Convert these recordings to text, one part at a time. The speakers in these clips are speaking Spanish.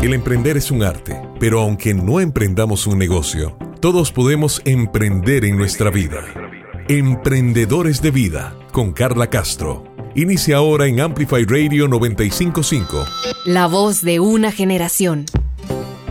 El emprender es un arte, pero aunque no emprendamos un negocio, todos podemos emprender en nuestra vida. Emprendedores de Vida con Carla Castro. Inicia ahora en Amplify Radio 955. La voz de una generación.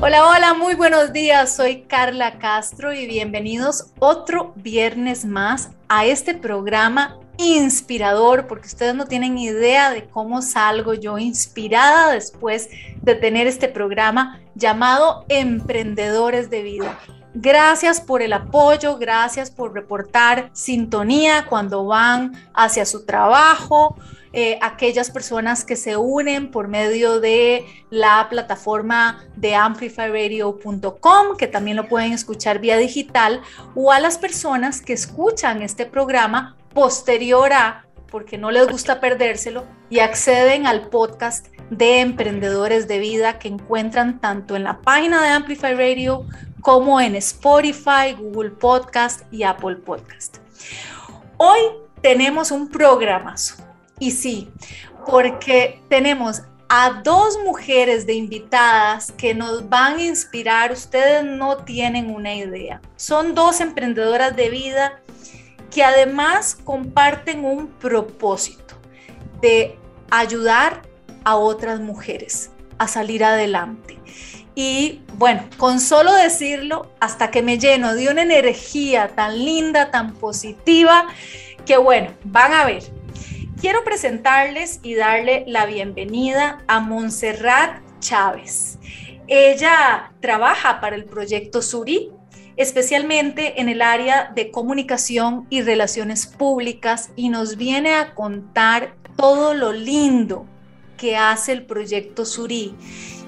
Hola, hola, muy buenos días. Soy Carla Castro y bienvenidos otro viernes más a este programa inspirador, porque ustedes no tienen idea de cómo salgo yo inspirada después de tener este programa llamado Emprendedores de Vida. Gracias por el apoyo, gracias por reportar sintonía cuando van hacia su trabajo, eh, aquellas personas que se unen por medio de la plataforma de amplifyradio.com, que también lo pueden escuchar vía digital, o a las personas que escuchan este programa posterior a, porque no les gusta perdérselo, y acceden al podcast de emprendedores de vida que encuentran tanto en la página de Amplify Radio como en Spotify, Google Podcast y Apple Podcast. Hoy tenemos un programazo. Y sí, porque tenemos a dos mujeres de invitadas que nos van a inspirar. Ustedes no tienen una idea. Son dos emprendedoras de vida que además comparten un propósito de ayudar a otras mujeres a salir adelante. Y bueno, con solo decirlo, hasta que me lleno de una energía tan linda, tan positiva, que bueno, van a ver. Quiero presentarles y darle la bienvenida a Montserrat Chávez. Ella trabaja para el proyecto Suri, especialmente en el área de comunicación y relaciones públicas, y nos viene a contar todo lo lindo que hace el proyecto Suri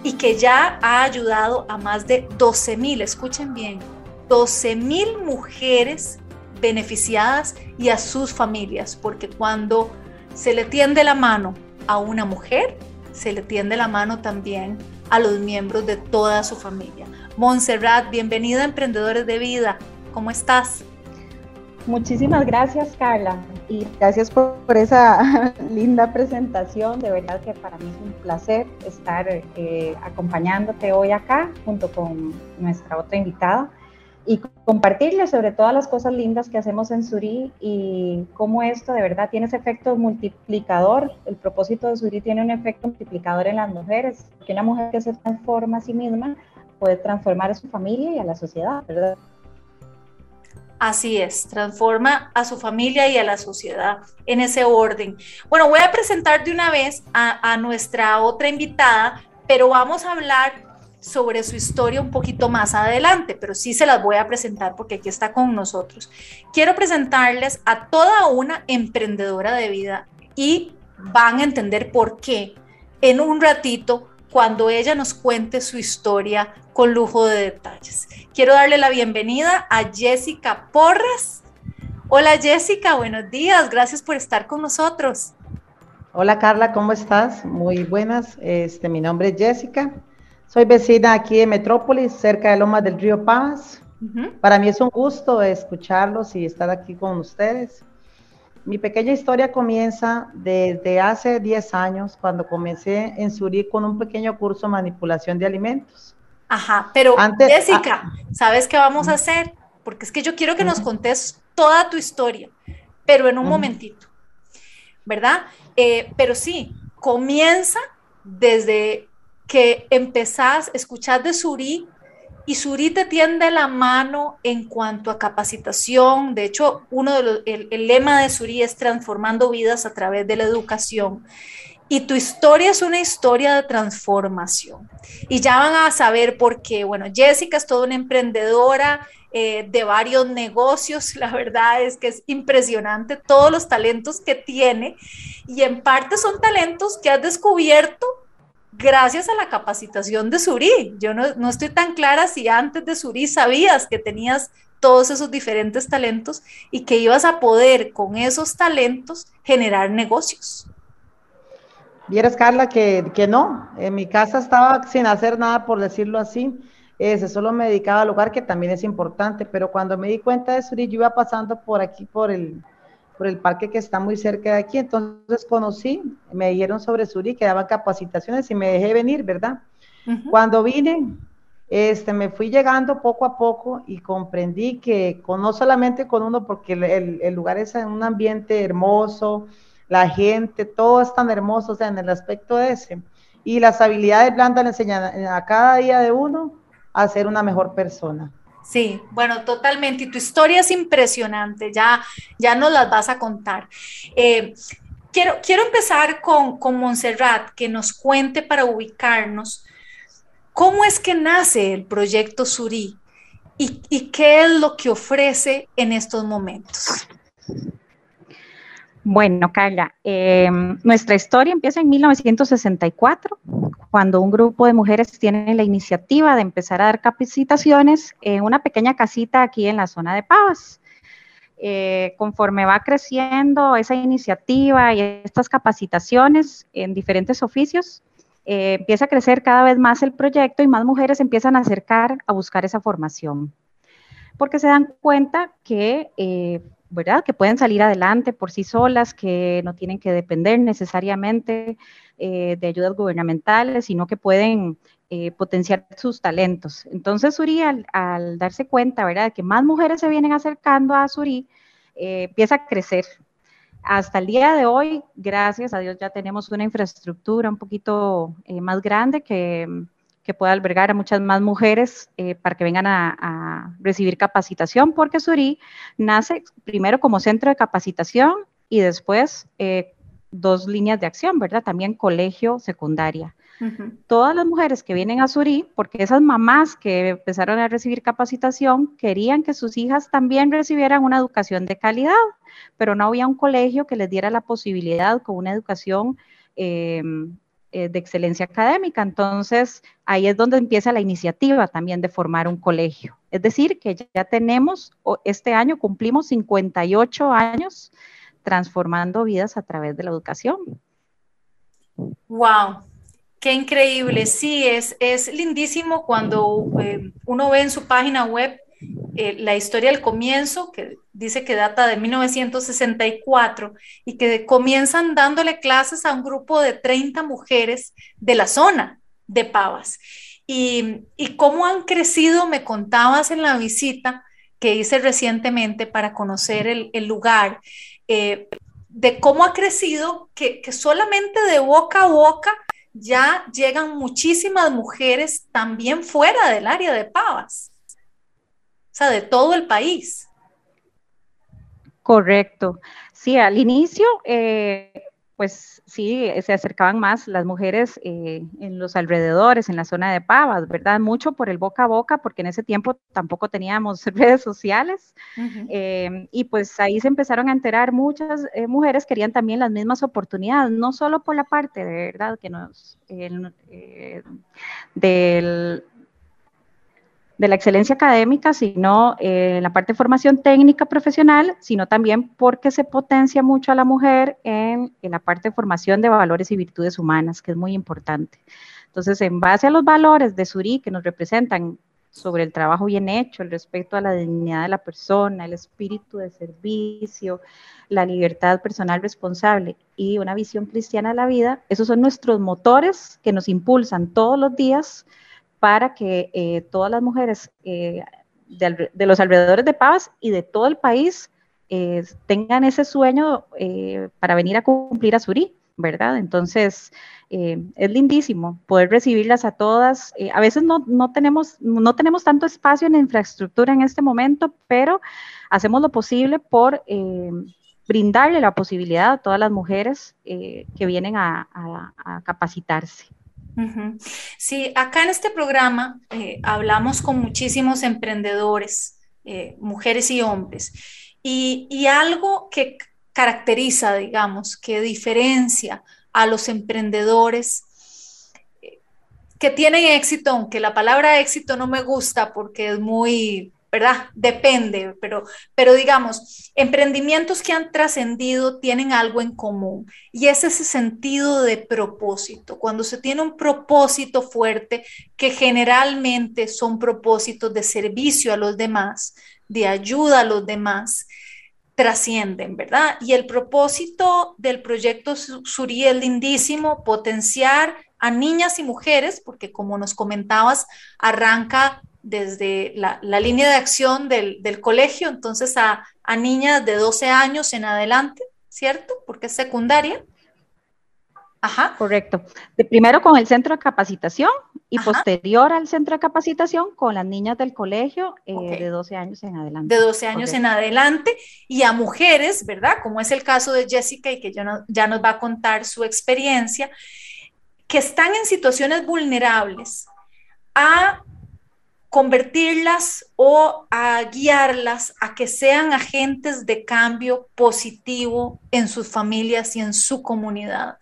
y que ya ha ayudado a más de 12 mil, escuchen bien, 12 mil mujeres beneficiadas y a sus familias, porque cuando se le tiende la mano a una mujer, se le tiende la mano también a los miembros de toda su familia. Montserrat, bienvenida a Emprendedores de Vida, ¿cómo estás? Muchísimas gracias, Carla, y gracias por, esa linda presentación. De verdad que para mí es un placer estar eh, acompañándote hoy acá junto con nuestra otra invitada y compartirle sobre todas las cosas lindas que hacemos en Suri y cómo esto de verdad tiene ese efecto multiplicador. El propósito de Suri tiene un efecto multiplicador en las mujeres, que una mujer que se transforma a sí misma puede transformar a su familia y a la sociedad, ¿verdad? Así es, transforma a su familia y a la sociedad en ese orden. Bueno, voy a presentar de una vez a, nuestra otra invitada, pero vamos a hablar sobre su historia un poquito más adelante, pero sí se las voy a presentar porque aquí está con nosotros. Quiero presentarles a toda una emprendedora de vida y van a entender por qué en un ratito cuando ella nos cuente su historia con lujo de detalles. Quiero darle la bienvenida a Jessica Porras. Hola Jessica, buenos días, gracias por estar con nosotros. Hola Carla, ¿cómo estás? Muy buenas, este, mi nombre es Jessica, soy vecina aquí de Metrópolis, cerca de Lomas del Río Paz. Para mí es un gusto escucharlos y estar aquí con ustedes. Mi pequeña historia comienza desde hace 10 años, cuando comencé en Surí con un pequeño curso de manipulación de alimentos. Ajá, pero Jessica, ah, ¿sabes qué vamos a hacer? Porque es que yo quiero que nos contes toda tu historia, pero en un momentito, ¿verdad? Eh, pero sí, comienza desde que empezás, escuchar de Surí y Suri te tiende la mano en cuanto a capacitación. De hecho, uno de el lema de Suri es transformando vidas a través de la educación. Y tu historia es una historia de transformación. Y ya van a saber por qué. Bueno, Jessica es toda una emprendedora eh, de varios negocios. La verdad es que es impresionante todos los talentos que tiene. Y en parte son talentos que has descubierto gracias a la capacitación de Suri. Yo no, estoy tan clara si antes de Suri sabías que tenías todos esos diferentes talentos y que ibas a poder con esos talentos generar negocios. Vieras, Carla, que, que no. En mi casa estaba sin hacer nada, por decirlo así. Ese, solo me dedicaba al hogar, que también es importante. Pero cuando me di cuenta de Suri, yo iba pasando por aquí, por el, por el parque que está muy cerca de aquí. Entonces conocí, me dijeron sobre Suri, que daban capacitaciones y me dejé venir, ¿verdad? Cuando vine, este, me fui llegando poco a poco y comprendí que con, no solamente con uno, porque el, el lugar es un ambiente hermoso, la gente, todo es tan hermoso, o sea, en el aspecto ese. Y las habilidades blandas le enseñan a cada día de uno a ser una mejor persona. Sí, bueno, totalmente. Y tu historia es impresionante, ya, ya nos las vas a contar. Eh, quiero, quiero empezar con, con Montserrat, que nos cuente para ubicarnos cómo es que nace el proyecto Suri y, y qué es lo que ofrece en estos momentos. Bueno, Carla, em, nuestra historia empieza en 1964, cuando un grupo de mujeres tiene la iniciativa de empezar a dar capacitaciones en una pequeña casita aquí en la zona de Pavas. Eh, conforme va creciendo esa iniciativa y estas capacitaciones en diferentes oficios, eh, empieza a crecer cada vez más el proyecto y más mujeres empiezan a acercar a buscar esa formación, porque se dan cuenta que eh, ¿verdad? Que pueden salir adelante por sí solas, que no tienen que depender necesariamente eh, de ayudas gubernamentales, sino que pueden eh, potenciar sus talentos. Entonces, Suri, al, darse cuenta, ¿verdad?, que más mujeres se vienen acercando a Suri, eh, empieza a crecer. Hasta el día de hoy, gracias a Dios, ya tenemos una infraestructura un poquito más grande que que pueda albergar a muchas más mujeres eh, para que vengan a, recibir capacitación, porque Suri nace primero como centro de capacitación y después eh, dos líneas de acción, ¿verdad? También colegio, secundaria. Todas las mujeres que vienen a Suri, porque esas mamás que empezaron a recibir capacitación querían que sus hijas también recibieran una educación de calidad, pero no había un colegio que les diera la posibilidad con una educación eh, eh, de excelencia académica. Entonces, ahí es donde empieza la iniciativa también de formar un colegio. Es decir, que ya tenemos, este año cumplimos 58 años transformando vidas a través de la educación. ¡Wow! Qué increíble. Sí, es, es lindísimo cuando eh, uno ve en su página web eh, la historia del comienzo, que dice que data de 1964 y que comienzan dándole clases a un grupo de 30 mujeres de la zona de Pavas. Y, cómo han crecido, me contabas en la visita que hice recientemente para conocer el, lugar, eh, de cómo ha crecido, que, que solamente de boca a boca ya llegan muchísimas mujeres también fuera del área de Pavas sea, de todo el país. Correcto. Sí, al inicio, eh, pues sí, se acercaban más las mujeres eh, en los alrededores, en la zona de Pavas, ¿verdad? Mucho por el boca a boca, porque en ese tiempo tampoco teníamos redes sociales. Eh, y pues ahí se empezaron a enterar muchas mujeres querían también las mismas oportunidades, no solo por la parte, de verdad, que nos, del de la excelencia académica, sino eh, en la parte de formación técnica profesional, sino también porque se potencia mucho a la mujer en, la parte de formación de valores y virtudes humanas, que es muy importante. Entonces, en base a los valores de Suri que nos representan sobre el trabajo bien hecho, el respeto a la dignidad de la persona, el espíritu de servicio, la libertad personal responsable y una visión cristiana de la vida, esos son nuestros motores que nos impulsan todos los días para que eh, todas las mujeres eh, de, los alrededores de Pavas y de todo el país eh, tengan ese sueño para venir a cumplir a Surí, ¿verdad? Entonces, es lindísimo poder recibirlas a todas. a veces no, no, tenemos, no tenemos tanto espacio en infraestructura en este momento, pero hacemos lo posible por brindarle la posibilidad a todas las mujeres que vienen a capacitarse. Sí, acá en este programa eh, hablamos con muchísimos emprendedores, eh, mujeres y hombres, y, algo que caracteriza, digamos, que diferencia a los emprendedores eh, que tienen éxito, aunque la palabra éxito no me gusta porque es muy ¿verdad? Depende, pero, pero digamos, emprendimientos que han trascendido tienen algo en común y es ese sentido de propósito. Cuando se tiene un propósito fuerte, que generalmente son propósitos de servicio a los demás, de ayuda a los demás, trascienden, ¿verdad? Y el propósito del proyecto Suri es lindísimo, potenciar a niñas y mujeres, porque como nos comentabas, arranca desde la, línea de acción del, colegio, entonces a, a, niñas de 12 años en adelante, ¿cierto? Porque es secundaria. Ajá. Correcto. De primero con el centro de capacitación y posterior al centro de capacitación con las niñas del colegio eh, de 12 años en adelante. De 12 años en adelante y a mujeres, ¿verdad? Como es el caso de Jessica y que ya, ya nos va a contar su experiencia, que están en situaciones vulnerables, a convertirlas o a guiarlas a que sean agentes de cambio positivo en sus familias y en su comunidad.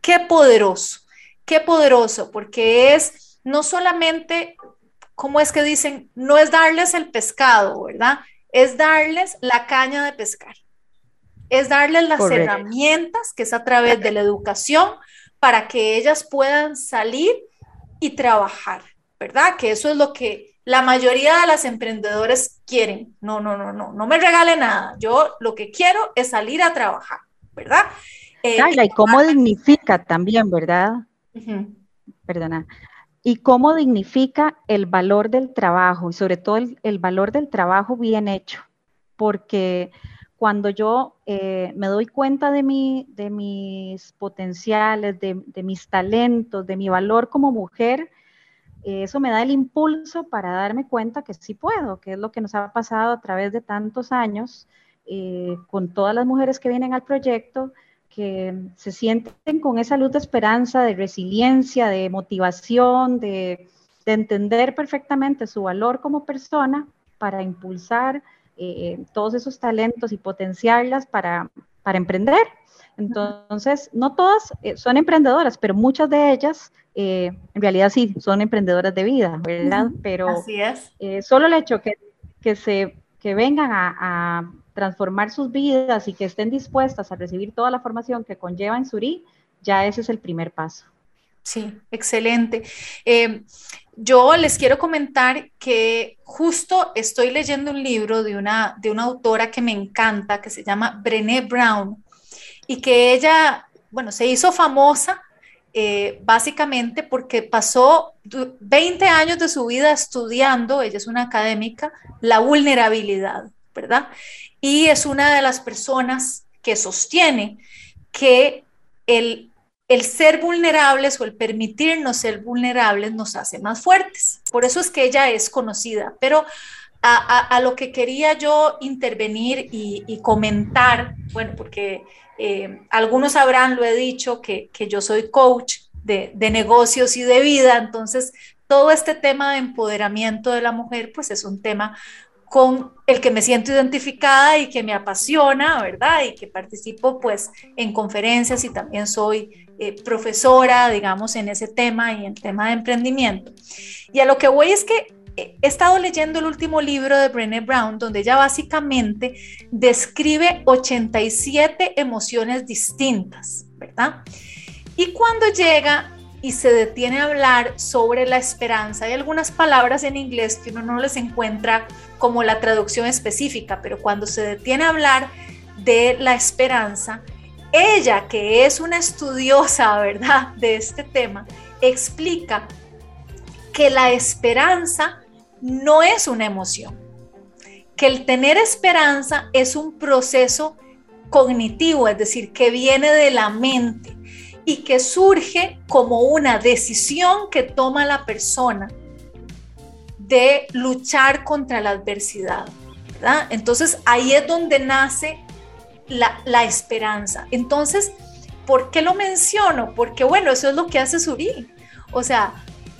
Qué poderoso, qué poderoso, porque es no solamente, como es que dicen, no es darles el pescado, ¿verdad? Es darles la caña de pescar. Es darles las herramientas, que es a través de la educación, para que ellas puedan salir y trabajar, ¿verdad? Que eso es lo que la mayoría de las emprendedoras quieren. No, no, no, no, no me regale nada. Yo lo que quiero es salir a trabajar, ¿verdad? Eh, y cómo dignifica también, ¿verdad? Perdona. Y cómo dignifica el valor del trabajo y sobre todo el, valor del trabajo bien hecho. Porque cuando yo eh, me doy cuenta de, mi, de mis potenciales, de, mis talentos, de mi valor como mujer, eso me da el impulso para darme cuenta que sí puedo, que es lo que nos ha pasado a través de tantos años con todas las mujeres que vienen al proyecto, que se sienten con esa luz de esperanza, de resiliencia, de motivación, de, entender perfectamente su valor como persona para impulsar eh, todos esos talentos y potenciarlas para, para emprender. Entonces, no todas eh, son emprendedoras, pero muchas de ellas eh, en realidad sí son emprendedoras de vida, ¿verdad? Pero Así es. solo el hecho que, que, se, que vengan a transformar sus vidas y que estén dispuestas a recibir toda la formación que conlleva en Suri, ya ese es el primer paso. Sí, excelente. Eh, yo les quiero comentar que justo estoy leyendo un libro de una, de una autora que me encanta, que se llama Brené Brown, y que ella, bueno, se hizo famosa eh, básicamente porque pasó 20 años de su vida estudiando, ella es una académica, la vulnerabilidad, ¿verdad? y es una de las personas que sostiene que el, el ser vulnerables o el permitirnos ser vulnerables nos hace más fuertes. Por eso es que ella es conocida. Pero a, lo que quería yo intervenir y, comentar, bueno, porque eh, algunos habrán, lo he dicho, que, yo soy coach de, de, negocios y de vida, entonces todo este tema de empoderamiento de la mujer, pues es un tema con el que me siento identificada y que me apasiona, ¿verdad? Y que participo pues en conferencias y también soy eh, profesora, digamos, en ese tema y en tema de emprendimiento. Y a lo que voy es que he estado leyendo el último libro de Brené Brown, donde ella básicamente describe 87 emociones distintas, ¿verdad? Y cuando llega y se detiene a hablar sobre la esperanza. Hay algunas palabras en inglés que uno no les encuentra como la traducción específica, pero cuando se detiene a hablar de la esperanza, ella, que es una estudiosa, ¿verdad?, de este tema, explica que la esperanza no es una emoción, que el tener esperanza es un proceso cognitivo, es decir, que viene de la mente y que surge como una decisión que toma la persona de luchar contra la adversidad. Entonces ahí es donde nace la, esperanza. Entonces, ¿por qué lo menciono? Porque bueno, eso es lo que hace Suri. O sea,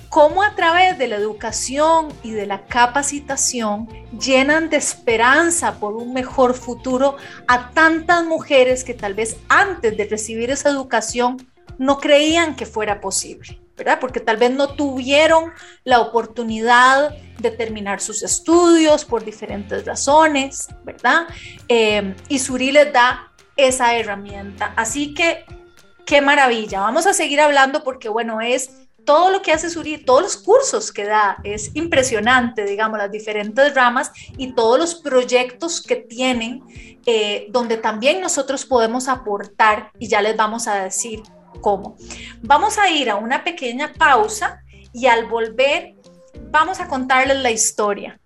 cómo a través de la educación y de la capacitación llenan de esperanza por un mejor futuro a tantas mujeres que tal vez antes de recibir esa educación no creían que fuera posible, ¿verdad? Porque tal vez no tuvieron la oportunidad de terminar sus estudios por diferentes razones, ¿verdad? Eh, y Suri les da esa herramienta. Así que, qué maravilla. Vamos a seguir hablando porque, bueno, es todo lo que hace Suri, todos los cursos que da, es impresionante, digamos, las diferentes ramas y todos los proyectos que tienen, eh, donde también nosotros podemos aportar y ya les vamos a decir cómo. Vamos a ir a una pequeña pausa y al volver vamos a contarles la historia.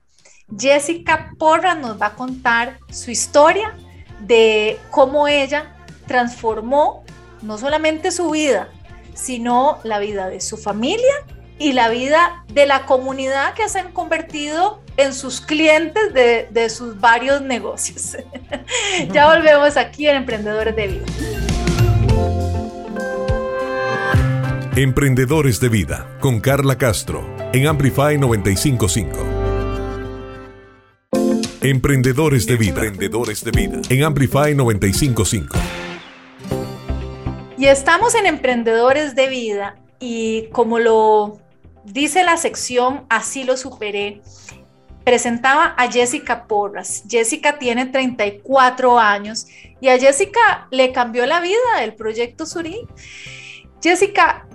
Jessica Porra nos va a contar su historia de cómo ella transformó no solamente su vida, sino la vida de su familia y la vida de la comunidad que se han convertido en sus clientes de, sus varios negocios. ya volvemos aquí en Emprendedores de Vida. Emprendedores de Vida con Carla Castro en Amplify 955. Emprendedores de Vida. Emprendedores de Vida en Amplify 955. Y estamos en Emprendedores de Vida y como lo dice la sección Así lo superé, presentaba a Jessica Porras. Jessica tiene 34 años y a Jessica le cambió la vida el proyecto Surí. Jessica,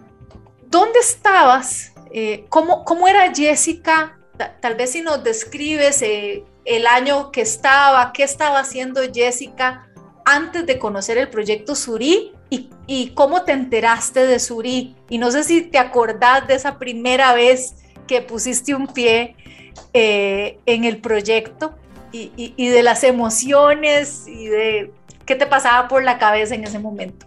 ¿dónde estabas? Eh, ¿cómo, ¿cómo, era Jessica? Tal vez si nos describes eh, el año que estaba, qué estaba haciendo Jessica antes de conocer el proyecto Surí y, cómo te enteraste de Surí. Y no sé si te acordás de esa primera vez que pusiste un pie eh, en el proyecto y, de las emociones y de qué te pasaba por la cabeza en ese momento.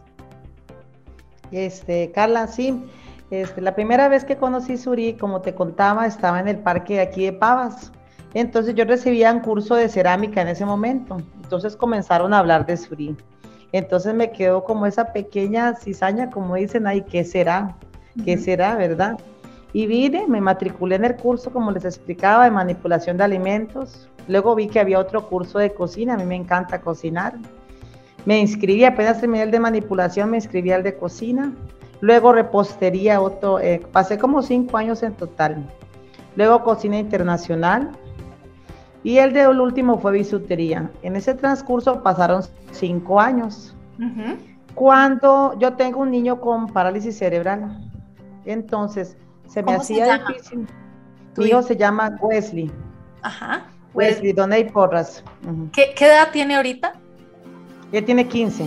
Este, Carla, sí. Este, la primera vez que conocí Surí, como te contaba, estaba en el parque de aquí de Pavas. Entonces yo recibía un curso de cerámica en ese momento. Entonces comenzaron a hablar de Surí. Entonces me quedó como esa pequeña cizaña, como dicen ahí, ¿qué será? ¿Qué será, verdad? Y vine, me matriculé en el curso, como les explicaba, de manipulación de alimentos. Luego vi que había otro curso de cocina, a mí me encanta cocinar. Me inscribí, apenas terminé el de manipulación, me inscribí al de cocina. Luego repostería, otro, eh, pasé como cinco años en total. Luego cocina internacional, y el de último fue bisutería. En ese transcurso pasaron cinco años. Cuando yo tengo un niño con parálisis cerebral, entonces se me hacía difícil. Mi hijo se llama Wesley. Ajá. Wesley, Donay Porras. ¿Qué, edad tiene ahorita? Él tiene 15.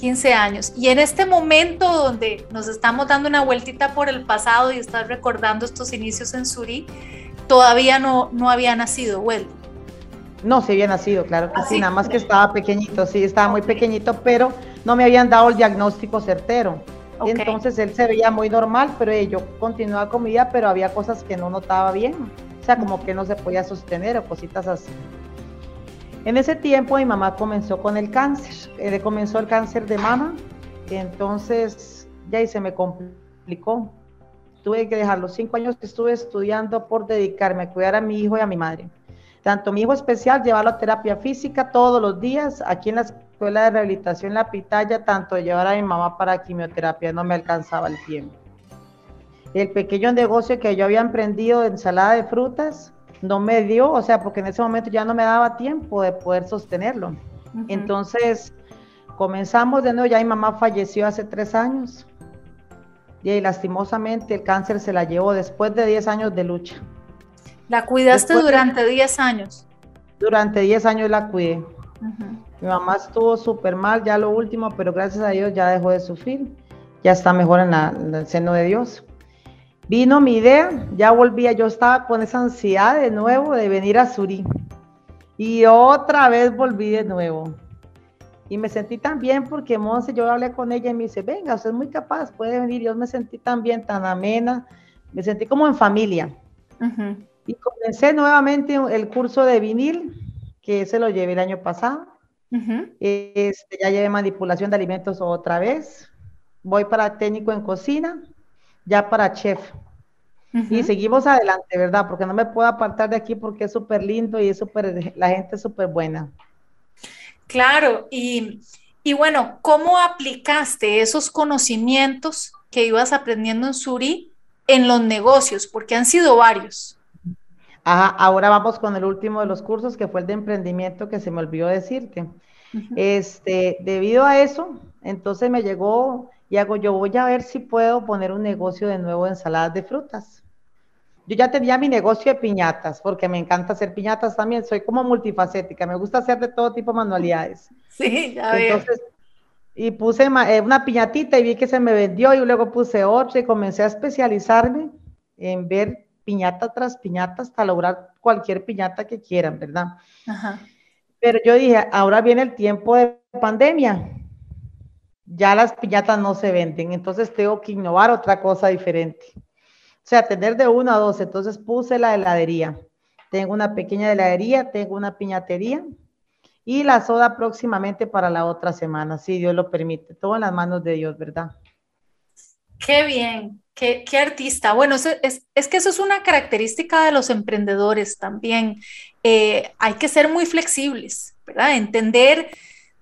15 años. Y en este momento donde nos estamos dando una vueltita por el pasado y estás recordando estos inicios en Suri, todavía no, no había nacido Wesley. No, se había nacido, claro que sí, nada más que estaba pequeñito, sí, estaba muy pequeñito, pero no me habían dado el diagnóstico certero. Entonces él se veía muy normal, pero yo continuaba con mi vida, pero había cosas que no notaba bien, o sea, como que no se podía sostener o cositas así. En ese tiempo mi mamá comenzó con el cáncer, eh, comenzó el cáncer de mama, entonces ya ahí se me complicó. Tuve que dejar los cinco años que estuve estudiando por dedicarme a cuidar a mi hijo y a mi madre tanto mi hijo especial, llevarlo a terapia física todos los días, aquí en la escuela de rehabilitación La Pitaya, tanto llevar a mi mamá para quimioterapia, no me alcanzaba el tiempo. El pequeño negocio que yo había emprendido de ensalada de frutas no me dio, o sea, porque en ese momento ya no me daba tiempo de poder sostenerlo. Entonces, comenzamos de nuevo, ya mi mamá falleció hace tres años y lastimosamente el cáncer se la llevó después de 10 años de lucha. ¿La cuidaste durante 10 años? Durante 10 años la cuidé. Mi mamá estuvo súper mal, ya lo último, pero gracias a Dios ya dejó de sufrir. Ya está mejor en, el seno de Dios. Vino mi idea, ya volvía, yo estaba con esa ansiedad de nuevo de venir a Surí. Y otra vez volví de nuevo. Y me sentí tan bien porque Monse, yo hablé con ella y me dice, venga, usted es muy capaz, puede venir. Yo me sentí tan bien, tan amena, me sentí como en familia. Y comencé nuevamente el curso de vinil, que se lo llevé el año pasado. este, ya llevé manipulación de alimentos otra vez. Voy para técnico en cocina, ya para chef. Y seguimos adelante, ¿verdad? Porque no me puedo apartar de aquí porque es súper lindo y es súper, la gente es súper buena. Claro, y, y bueno, ¿cómo aplicaste esos conocimientos que ibas aprendiendo en Suri en los negocios? Porque han sido varios ahora vamos con el último de los cursos, que fue el de emprendimiento, que se me olvidó decirte. Este, debido a eso, entonces me llegó y hago, yo voy a ver si puedo poner un negocio de nuevo de ensaladas de frutas. Yo ya tenía mi negocio de piñatas, porque me encanta hacer piñatas también, soy como multifacética, me gusta hacer de todo tipo de manualidades. Sí, ya veo. Entonces, y puse eh, una piñatita y vi que se me vendió y luego puse otra y comencé a especializarme en ver piñata tras piñata hasta lograr cualquier piñata que quieran, ¿verdad? Pero yo dije, ahora viene el tiempo de pandemia, ya las piñatas no se venden, entonces tengo que innovar otra cosa diferente. O sea, tener de una a dos, entonces puse la heladería. Tengo una pequeña heladería, tengo una piñatería y la soda próximamente para la otra semana, si Dios lo permite. Todo en las manos de Dios, ¿verdad? Qué bien, qué, artista. Bueno, es, que eso es una característica de los emprendedores también. Eh, hay que ser muy flexibles, ¿verdad? Entender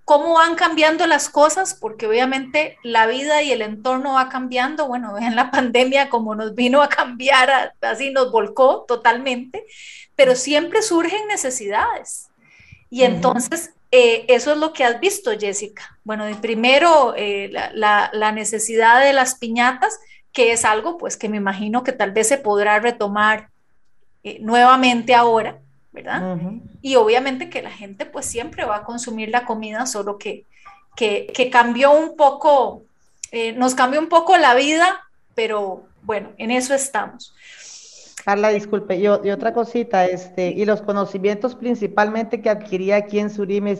cómo van cambiando las cosas, porque obviamente la vida y el entorno va cambiando. Bueno, en la pandemia como nos vino a cambiar, así nos volcó totalmente, pero siempre surgen necesidades. Y entonces, eh, eso es lo que has visto, Jessica. Bueno, primero, eh, la, necesidad de las piñatas, que es algo pues que me imagino que tal vez se podrá retomar eh, nuevamente ahora, ¿verdad? Y obviamente que la gente pues siempre va a consumir la comida, solo que, que, que cambió un poco, nos cambió un poco la vida, pero bueno, en eso estamos. Carla, disculpe, y, otra cosita, este, y los conocimientos principalmente que adquirí aquí en Surime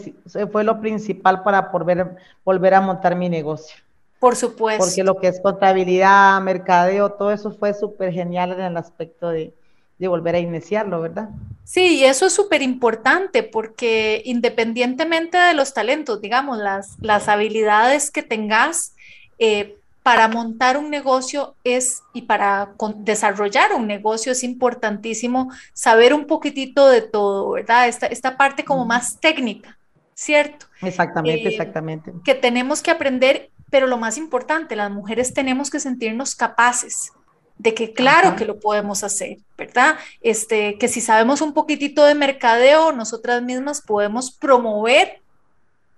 fue lo principal para volver, volver a montar mi negocio. Por supuesto. Porque lo que es contabilidad, mercadeo, todo eso fue súper genial en el aspecto de, volver a iniciarlo, ¿verdad? Sí, y eso es súper importante porque independientemente de los talentos, digamos, las, las habilidades que tengas, eh, para montar un negocio es y para desarrollar un negocio es importantísimo saber un poquitito de todo, ¿verdad? Esta, esta parte como más técnica, ¿cierto? Exactamente, eh, exactamente. Que tenemos que aprender, pero lo más importante, las mujeres tenemos que sentirnos capaces de que claro que lo podemos hacer, ¿verdad? Este, que si sabemos un poquitito de mercadeo, nosotras mismas podemos promover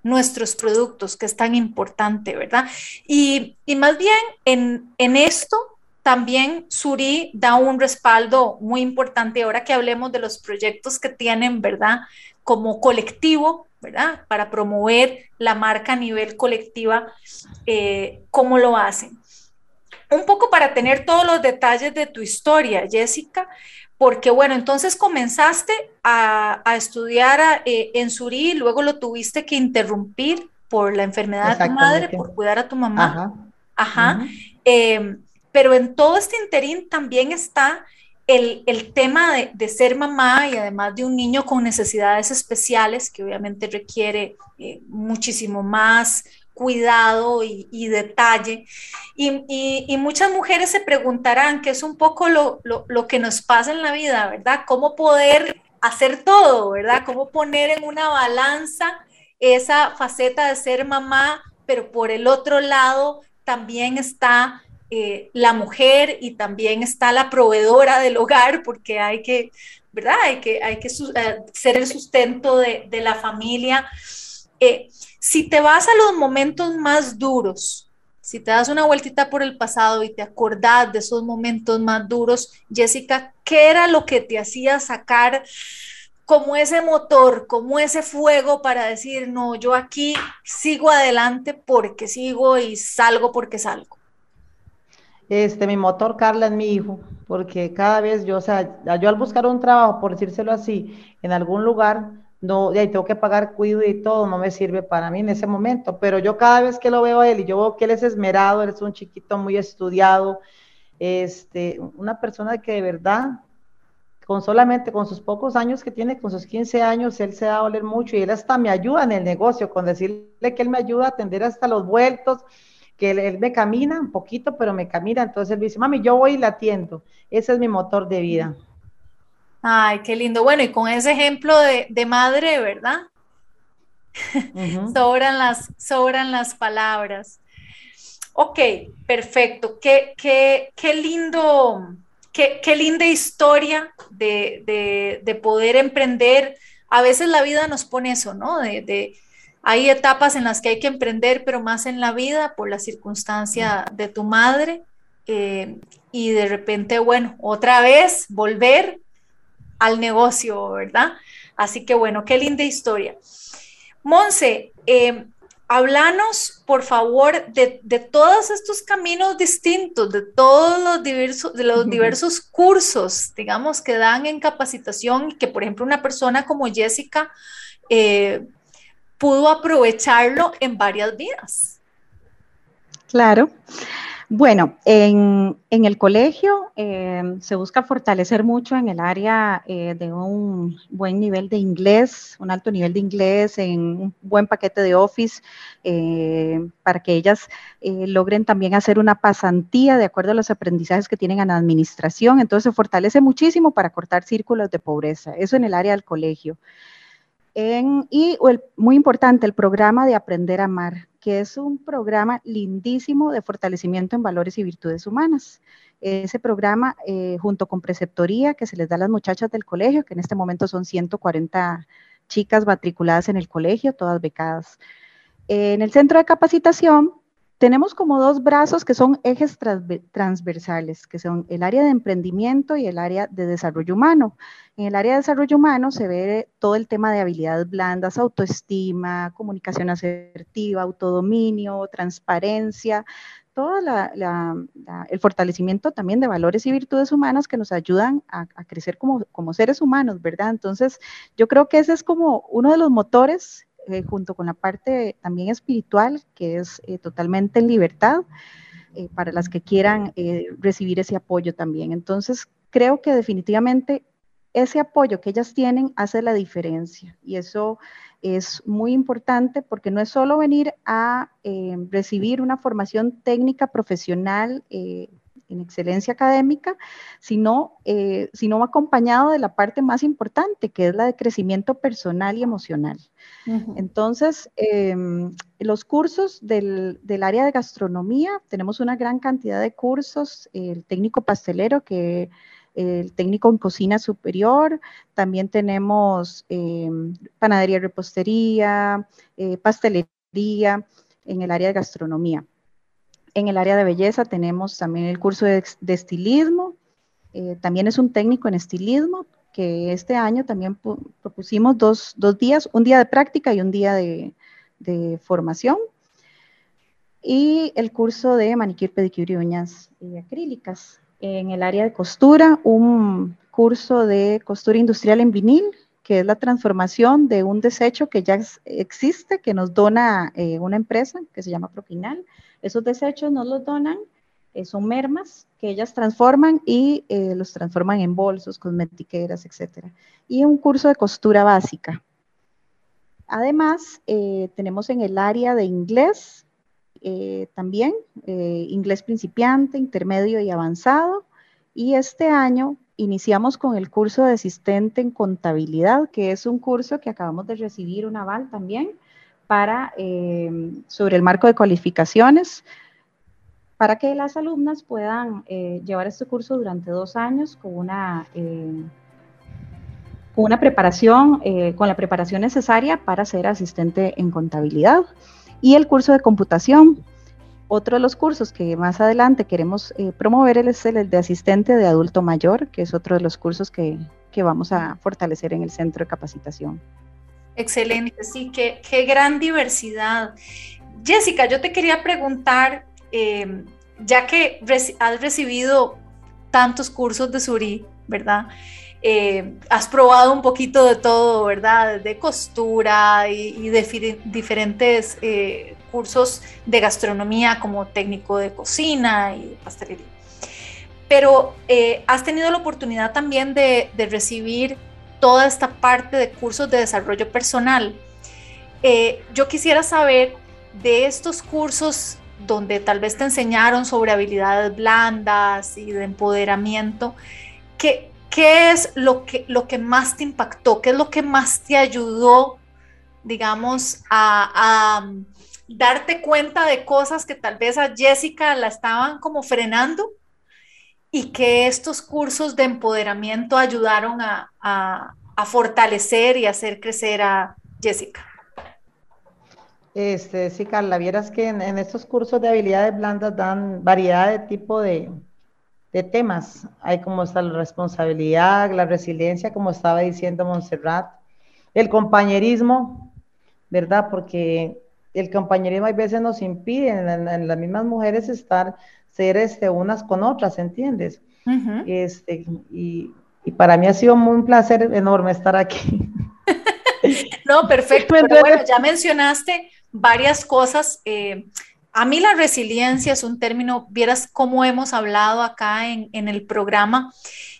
nuestros productos, que es tan importante, ¿verdad? Y, más bien en, en esto también Suri da un respaldo muy importante ahora que hablemos de los proyectos que tienen, ¿verdad? Como colectivo, ¿verdad? Para promover la marca a nivel colectiva, eh, ¿cómo lo hacen? Un poco para tener todos los detalles de tu historia, Jessica, porque bueno, entonces comenzaste a, estudiar eh, en Surí, luego lo tuviste que interrumpir por la enfermedad de tu madre, por cuidar a tu mamá. Ajá. Em, pero en todo este interín también está el, tema de, ser mamá y además de un niño con necesidades especiales, que obviamente requiere eh, muchísimo más cuidado y, detalle. Y, muchas mujeres se preguntarán, que es un poco lo, que nos pasa en la vida, ¿verdad? ¿Cómo poder hacer todo, ¿verdad? ¿Cómo poner en una balanza esa faceta de ser mamá, pero por el otro lado también está eh, la mujer y también está la proveedora del hogar, porque hay que, ¿verdad? Hay que, hay que eh, ser el sustento de, de la familia. Eh, si te vas a los momentos más duros, si te das una vueltita por el pasado y te acordás de esos momentos más duros, Jessica, ¿qué era lo que te hacía sacar como ese motor, como ese fuego para decir, no, yo aquí sigo adelante porque sigo y salgo porque salgo? Este, mi motor, Carla, es mi hijo, porque cada vez yo, o sea, yo al buscar un trabajo, por decírselo así, en algún lugar, no, y ahí tengo que pagar cuido y todo, no me sirve para mí en ese momento, pero yo cada vez que lo veo a él y yo veo que él es esmerado, él es un chiquito muy estudiado, este, una persona que de verdad, con solamente con sus pocos años que tiene, con sus 15 años, él se da a valer mucho y él hasta me ayuda en el negocio, con decirle que él me ayuda a atender hasta los vueltos, que él, me camina un poquito, pero me camina, entonces él dice, mami, yo voy y la atiendo, ese es mi motor de vida. Ay, qué lindo. Bueno, y con ese ejemplo de, madre, ¿verdad? sobran, las, sobran las palabras. Ok, perfecto. Qué, qué, qué lindo, qué, qué, linda historia de, de, poder emprender. A veces la vida nos pone eso, ¿no? De, hay etapas en las que hay que emprender, pero más en la vida por la circunstancia de tu madre. Eh, y de repente, bueno, otra vez volver al negocio, ¿verdad? Así que bueno, qué linda historia. Monse, em, Háblanos, por favor, de, todos estos caminos distintos, de todos los diversos, de los diversos cursos, digamos, que dan en capacitación y que, por ejemplo, una persona como Jessica eh, pudo aprovecharlo en varias vías. Claro. Bueno, en, el colegio eh, se busca fortalecer mucho en el área eh, de un buen nivel de inglés, un alto nivel de inglés, en un buen paquete de Office, eh, para que ellas logren también hacer una pasantía de acuerdo a los aprendizajes que tienen en administración. Entonces se fortalece muchísimo para cortar círculos de pobreza, eso en el área del colegio. Y muy importante, el programa de Aprender a Amar que es un programa lindísimo de fortalecimiento en valores y virtudes humanas. Ese programa, eh, junto con preceptoría que se les da a las muchachas del colegio, que en este momento son 140 chicas matriculadas en el colegio, todas becadas. en el centro de capacitación tenemos como dos brazos que son ejes transversales, que son el área de emprendimiento y el área de desarrollo humano. En el área de desarrollo humano se ve todo el tema de habilidades blandas, autoestima, comunicación asertiva, autodominio, transparencia, todo el fortalecimiento también de valores y virtudes humanas que nos ayudan a, crecer como, como seres humanos, ¿verdad? Entonces, yo creo que ese es como uno de los motores eh, junto con la parte también espiritual, que es eh, totalmente en libertad, eh, para las que quieran recibir ese apoyo también. Entonces, creo que definitivamente ese apoyo que ellas tienen hace la diferencia y eso es muy importante porque no es solo venir a recibir una formación técnica profesional en excelencia académica, sino, eh, sino acompañado de la parte más importante, que es la de crecimiento personal y emocional. Entonces, em, los cursos del, área de gastronomía, tenemos una gran cantidad de cursos, el técnico pastelero, que el técnico en cocina superior, también tenemos em, panadería y repostería, eh, pastelería en el área de gastronomía. En el área de belleza tenemos también el curso de, estilismo, eh, también es un técnico en estilismo, que este año también propusimos dos, días, un día de práctica y un día de, formación. Y el curso de manicure, pedicure y uñas acrílicas. En el área de costura, un curso de costura industrial en vinil, que es la transformación de un desecho que ya existe, que nos dona eh, una empresa que se llama Propinal esos desechos nos los donan, eh, son mermas que ellas transforman y eh, los transforman en bolsos, cosmetiqueras, etc. Y un curso de costura básica. Además, eh, tenemos en el área de inglés también, inglés principiante, intermedio y avanzado. Y este año iniciamos con el curso de asistente en contabilidad, que es un curso que acabamos de recibir un aval también para, eh, sobre el marco de cualificaciones para que las alumnas puedan eh, llevar este curso durante dos años con una, eh, con una preparación, con la preparación necesaria para ser asistente en contabilidad. Y el curso de computación. Otro de los cursos que más adelante queremos promover es el de asistente de adulto mayor, que es otro de los cursos que, que vamos a fortalecer en el centro de capacitación. Excelente, sí, qué, gran diversidad. Jessica, yo te quería preguntar, em, ya que has recibido tantos cursos de Suri, ¿verdad? Em, has probado un poquito de todo, ¿verdad? De costura y, de diferentes eh, cursos de gastronomía como técnico de cocina y pastelería. Pero eh, has tenido la oportunidad también de recibir toda esta parte de cursos de desarrollo personal. Eh, yo quisiera saber de estos cursos donde tal vez te enseñaron sobre habilidades blandas y de empoderamiento, ¿qué, qué es lo que, lo que más te impactó? ¿Qué es lo que más te ayudó, digamos, a, a darte cuenta de cosas que tal vez a Jessica la estaban como frenando? Y que estos cursos de empoderamiento ayudaron a, fortalecer y hacer crecer a Jessica. Este, sí, Carla, vieras que en, estos cursos de habilidades blandas dan variedad de tipo de, temas. Hay como está la responsabilidad, la resiliencia, como estaba diciendo Montserrat, el compañerismo, ¿verdad? Porque el compañerismo a veces nos impide en, las mismas mujeres estar, ser este, unas con otras, ¿entiendes? este, y, para mí ha sido un placer enorme estar aquí. no, perfecto. Pero bueno, ya mencionaste varias cosas. Eh, a mí la resiliencia es un término, vieras cómo hemos hablado acá en, en el programa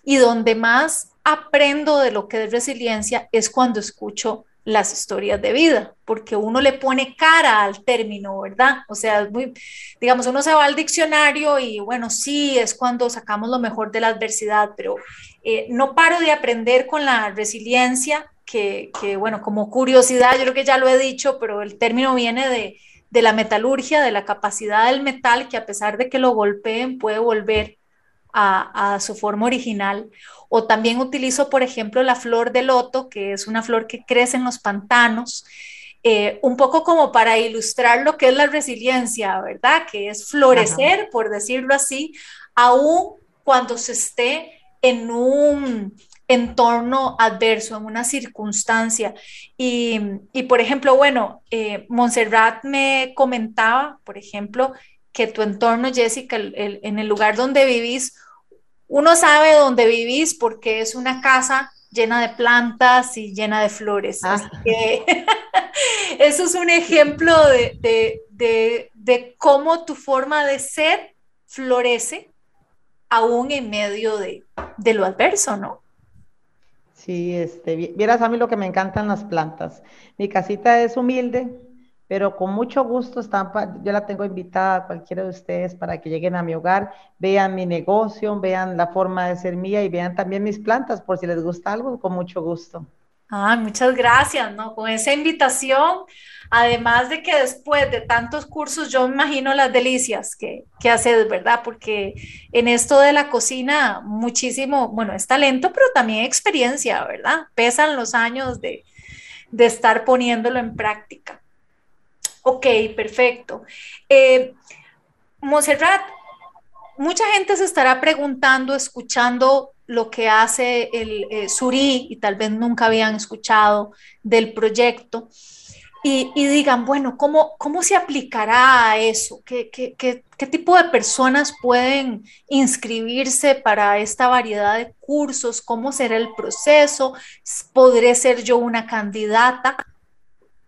y donde más aprendo de lo que es resiliencia es cuando escucho las historias de vida, porque uno le pone cara al término, ¿verdad? O sea, muy, digamos, uno se va al diccionario y bueno, sí, es cuando sacamos lo mejor de la adversidad, pero eh, no paro de aprender con la resiliencia, que, que, bueno, como curiosidad, yo creo que ya lo he dicho, pero el término viene de, de la metalurgia, de la capacidad del metal, que a pesar de que lo golpeen, puede volver a, a su forma original o también utilizo, por ejemplo, la flor de loto, que es una flor que crece en los pantanos, eh, un poco como para ilustrar lo que es la resiliencia, ¿verdad? Que es florecer, por decirlo así, aún cuando se esté en un entorno adverso, en una circunstancia. Y, por ejemplo, bueno, eh, Montserrat me comentaba, por ejemplo, que tu entorno, Jessica, en el lugar donde vivís, uno sabe dónde vivís porque es una casa llena de plantas y llena de flores. Ah. Así que eso es un ejemplo de, cómo tu forma de ser florece aún en medio de, de lo adverso, ¿no? Sí, este, vieras a mí lo que me encantan las plantas. Mi casita es humilde, pero con mucho gusto están, yo la tengo invitada a cualquiera de ustedes para que lleguen a mi hogar, vean mi negocio, vean la forma de ser mía y vean también mis plantas, por si les gusta algo, con mucho gusto. Ah, muchas gracias, ¿no? Con esa invitación, además de que después de tantos cursos, yo me imagino las delicias que, que haces, ¿verdad? Porque en esto de la cocina, muchísimo, bueno, es talento, pero también experiencia, ¿verdad? Pesan los años de, de estar poniéndolo en práctica. Ok, perfecto. Eh, Monserrat, mucha gente se estará preguntando, escuchando lo que hace el eh, y tal vez nunca habían escuchado del proyecto y, digan, bueno, ¿cómo, ¿cómo se aplicará a eso? ¿Qué, qué, qué, tipo de personas pueden inscribirse para esta variedad de cursos? ¿Cómo será el proceso? ¿Podré ser yo una candidata?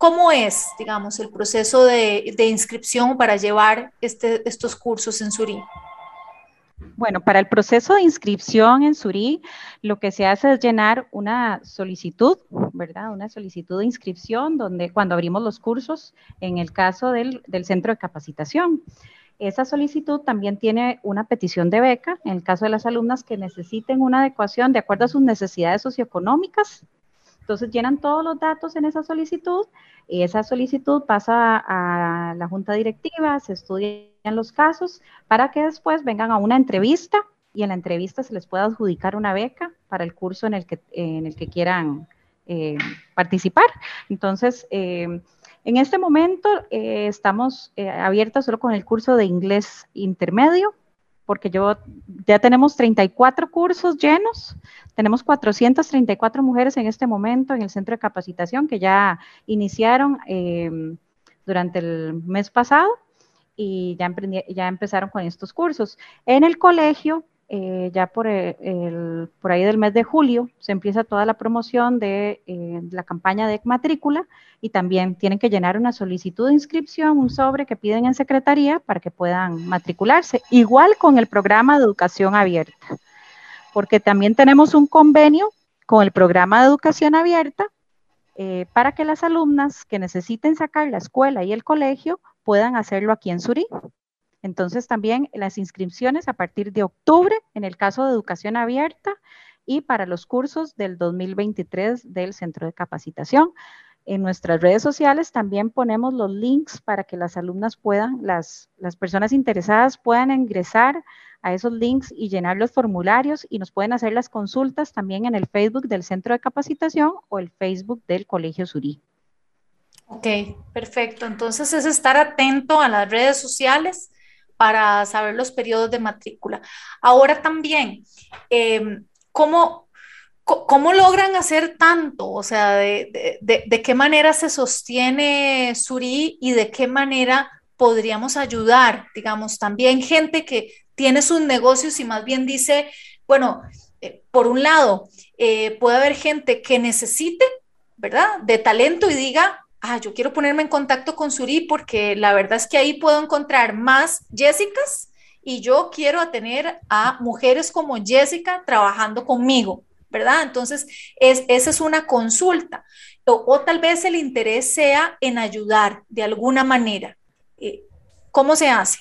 ¿Cómo es, digamos, el proceso de, inscripción para llevar este, estos cursos en Surí? Bueno, para el proceso de inscripción en Surí, lo que se hace es llenar una solicitud, ¿verdad? Una solicitud de inscripción donde cuando abrimos los cursos, en el caso del, del centro de capacitación. Esa solicitud también tiene una petición de beca en el caso de las alumnas que necesiten una adecuación de acuerdo a sus necesidades socioeconómicas entonces llenan todos los datos en esa solicitud y esa solicitud pasa a la junta directiva, se estudian los casos para que después vengan a una entrevista y en la entrevista se les pueda adjudicar una beca para el curso en el que, en el que quieran eh, participar. Entonces, eh, en este momento eh, estamos abiertos solo con el curso de inglés intermedio porque yo ya tenemos 34 cursos llenos, tenemos 434 mujeres en este momento en el centro de capacitación que ya iniciaron em, durante el mes pasado y ya, ya empezaron con estos cursos. En el colegio eh, ya por, eh, por ahí del mes de julio se empieza toda la promoción de eh, la campaña de matrícula y también tienen que llenar una solicitud de inscripción, un sobre que piden en secretaría para que puedan matricularse, igual con el programa de educación abierta, porque también tenemos un convenio con el programa de educación abierta para que las alumnas que necesiten sacar la escuela y el colegio puedan hacerlo aquí en Surí. Entonces también las inscripciones a partir de octubre en el caso de educación abierta y para los cursos del 2023 del centro de capacitación. En nuestras redes sociales también ponemos los links para que las alumnas puedan, las, las personas interesadas puedan ingresar a esos links y llenar los formularios y nos pueden hacer las consultas también en el Facebook del centro de capacitación o el Facebook del Colegio Surí. Ok, perfecto. Entonces es estar atento a las redes sociales para saber los periodos de matrícula. Ahora también, em, ¿cómo, ¿Cómo logran hacer tanto? O sea, de, de, qué manera se sostiene Suri y de qué manera podríamos ayudar, digamos, también gente que tiene sus negocios y más bien dice, bueno, eh, por un lado, eh, puede haber gente que necesite, ¿verdad? De talento y diga, ah, yo quiero ponerme en contacto con Suri porque la verdad es que ahí puedo encontrar más Jessicas y yo quiero tener a mujeres como Jessica trabajando conmigo. ¿verdad? Entonces, es, esa es una consulta. O, tal vez el interés sea en ayudar de alguna manera. Eh, ¿Cómo se hace?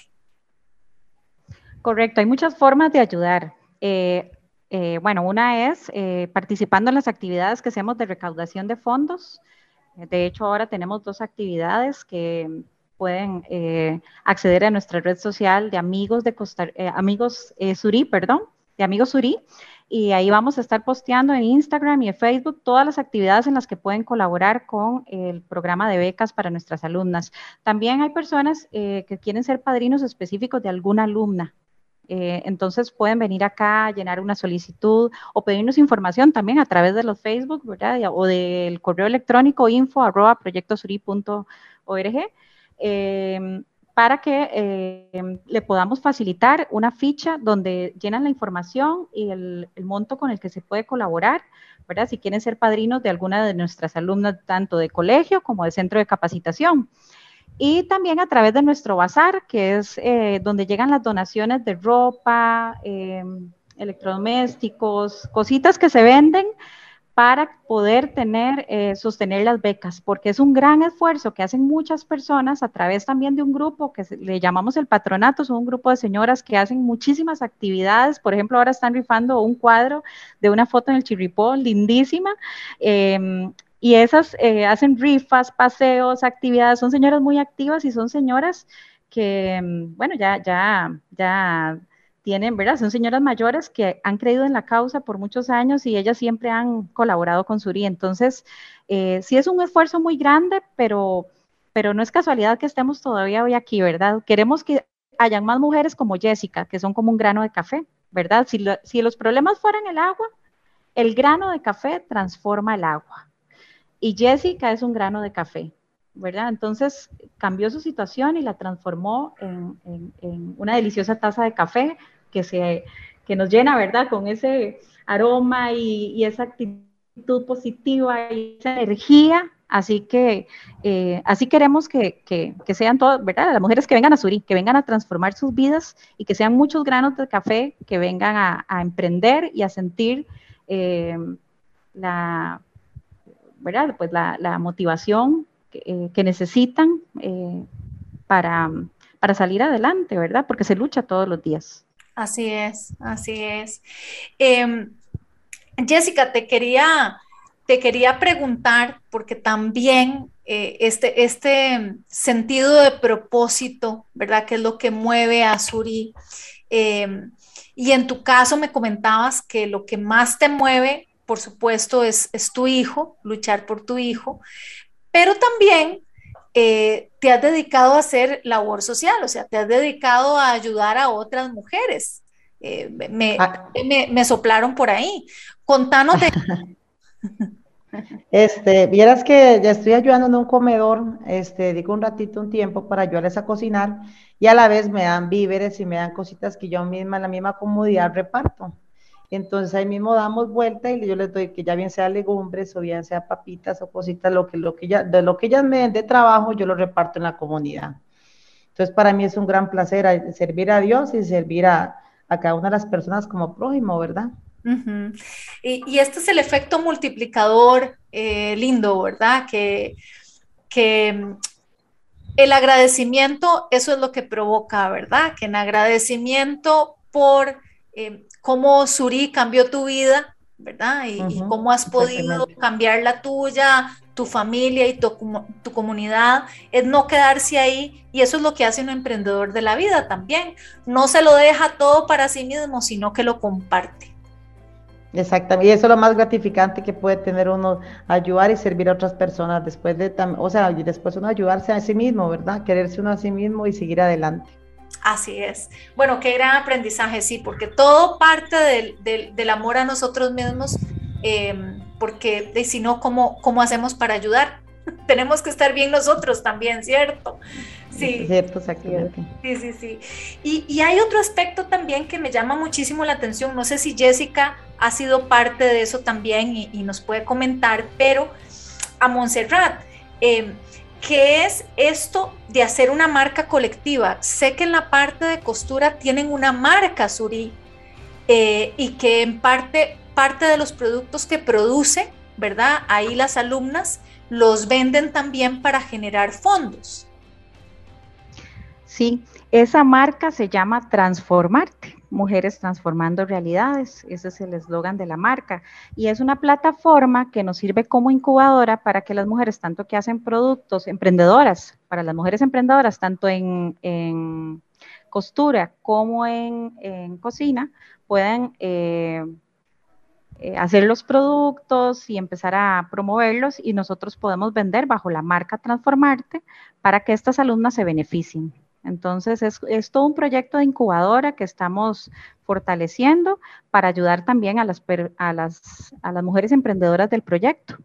Correcto, hay muchas formas de ayudar. Eh, eh, bueno, una es participando en las actividades que hacemos de recaudación de fondos. De hecho, ahora tenemos dos actividades que pueden acceder a nuestra red social de amigos de Costa, amigos Suri, perdón, de amigos Suri y ahí vamos a estar posteando en Instagram y en Facebook todas las actividades en las que pueden colaborar con el programa de becas para nuestras alumnas. También hay personas eh, que quieren ser padrinos específicos de alguna alumna. Eh, entonces pueden venir acá, llenar una solicitud o pedirnos información también a través de los Facebook, ¿verdad? O del correo electrónico info arroba proyectosuri.org. Eh, para que eh, le podamos facilitar una ficha donde llenan la información y el, monto con el que se puede colaborar, ¿verdad? Si quieren ser padrinos de alguna de nuestras alumnas, tanto de colegio como de centro de capacitación. Y también a través de nuestro bazar, que es eh, donde llegan las donaciones de ropa, eh, electrodomésticos, cositas que se venden para poder tener, eh, sostener las becas, porque es un gran esfuerzo que hacen muchas personas a través también de un grupo que le llamamos el patronato, son un grupo de señoras que hacen muchísimas actividades, por ejemplo, ahora están rifando un cuadro de una foto en el Chirripó, lindísima, em, y esas eh, hacen rifas, paseos, actividades, son señoras muy activas y son señoras que, em, bueno, ya, ya, ya tienen, ¿verdad? Son señoras mayores que han creído en la causa por muchos años y ellas siempre han colaborado con Suri. Entonces, eh, sí es un esfuerzo muy grande, pero, pero no es casualidad que estemos todavía hoy aquí, ¿verdad? Queremos que hayan más mujeres como Jessica, que son como un grano de café, ¿verdad? Si los problemas fueran el agua, el grano de café transforma el agua. Y Jessica es un grano de café. ¿verdad? Entonces cambió su situación y la transformó en, una deliciosa taza de café que, se, que nos llena, ¿verdad? Con ese aroma y, esa actitud positiva y esa energía. Así que eh, así queremos que, sean todas, ¿verdad? Las mujeres que vengan a Suri, que vengan a transformar sus vidas y que sean muchos granos de café que vengan a, emprender y a sentir eh, la, ¿verdad? Pues la, la motivación eh, que, necesitan eh, para, para salir adelante, ¿verdad? Porque se lucha todos los días. Así es, así es. Em, Jessica, te quería, te quería preguntar, porque también eh, este, este sentido de propósito, ¿verdad? Que es lo que mueve a Suri. Em, y en tu caso me comentabas que lo que más te mueve, por supuesto, es, es tu hijo, luchar por tu hijo, pero también eh, te has dedicado a hacer labor social, o sea, te has dedicado a ayudar a otras mujeres. Eh, ah. me, me, soplaron por ahí. Contanos de... Este, vieras que ya estoy ayudando en un comedor, este, digo un ratito, un tiempo para ayudarles a cocinar y a la vez me dan víveres y me dan cositas que yo misma en la misma comodidad reparto. Entonces ahí mismo damos vuelta y yo les doy que ya bien sea legumbres o bien sea papitas o cositas, lo que, lo que ya, de lo que ellas me den de trabajo, yo lo reparto en la comunidad. Entonces para mí es un gran placer servir a Dios y servir a, cada una de las personas como prójimo, ¿verdad? y, este es el efecto multiplicador eh, lindo, ¿verdad? Que, que mm, el agradecimiento, eso es lo que provoca, ¿verdad? Que en agradecimiento por eh, cómo Suri cambió tu vida, ¿verdad? Y, cómo has podido cambiar la tuya, tu familia y tu, tu, comunidad, es no quedarse ahí y eso es lo que hace un emprendedor de la vida también. No se lo deja todo para sí mismo, sino que lo comparte. Exactamente, y eso es lo más gratificante que puede tener uno, ayudar y servir a otras personas después de, o sea, después uno ayudarse a sí mismo, ¿verdad? Quererse uno a sí mismo y seguir adelante. Así es. Bueno, qué gran aprendizaje, sí, porque todo parte del, amor a nosotros mismos em, porque si no, ¿cómo, ¿cómo hacemos para ayudar? Tenemos que estar bien nosotros también, ¿cierto? Sí, cierto, exactamente. Sí, sí, sí. Y, y, hay otro aspecto también que me llama muchísimo la atención. No sé si Jessica ha sido parte de eso también y, y nos puede comentar, pero a Montserrat, eh, ¿qué es esto de hacer una marca colectiva? Sé que en la parte de costura tienen una marca, Suri, eh, y que en parte, parte de los productos que produce, ¿verdad? Ahí las alumnas los venden también para generar fondos. Sí, esa marca se llama Transformarte, Mujeres Transformando Realidades. Ese es el eslogan de la marca. Y es una plataforma que nos sirve como incubadora para que las mujeres, tanto que hacen productos, emprendedoras, para las mujeres emprendedoras, tanto en, costura como en, cocina, puedan eh, eh, hacer los productos y empezar a promoverlos y nosotros podemos vender bajo la marca Transformarte para que estas alumnas se beneficien. Entonces, es, todo un proyecto de incubadora que estamos fortaleciendo para ayudar también a las, a las, a las mujeres emprendedoras del proyecto.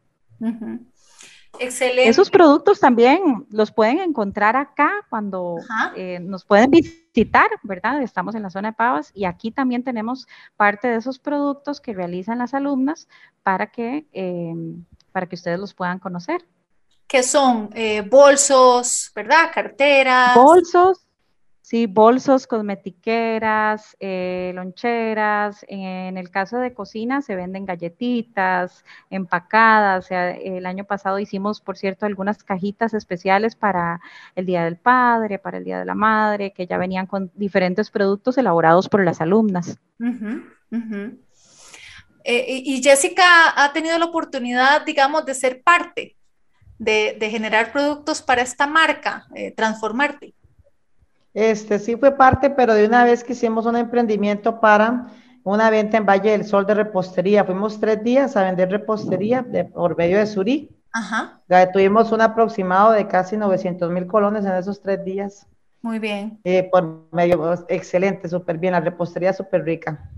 Excelente. Esos productos también los pueden encontrar acá cuando eh, nos pueden visitar, ¿verdad? Estamos en la zona de Pavas y aquí también tenemos parte de esos productos que realizan las alumnas para que, eh, para que ustedes los puedan conocer que son eh, bolsos, ¿verdad? Carteras. Bolsos, sí, bolsos, cosmetiqueras, eh, loncheras. En el caso de cocina se venden galletitas, empacadas. el año pasado hicimos, por cierto, algunas cajitas especiales para el Día del Padre, para el Día de la Madre, que ya venían con diferentes productos elaborados por las alumnas. Eh, y Jessica ha tenido la oportunidad, digamos, de ser parte de, generar productos para esta marca, eh, Transformarte? Este sí fue parte, pero de una vez que hicimos un emprendimiento para una venta en Valle del Sol de repostería. Fuimos tres días a vender repostería de, por medio de Surí. Ajá. tuvimos un aproximado de casi 900 mil colones en esos tres días. Muy bien. Eh, por medio, excelente, súper bien, la repostería súper rica.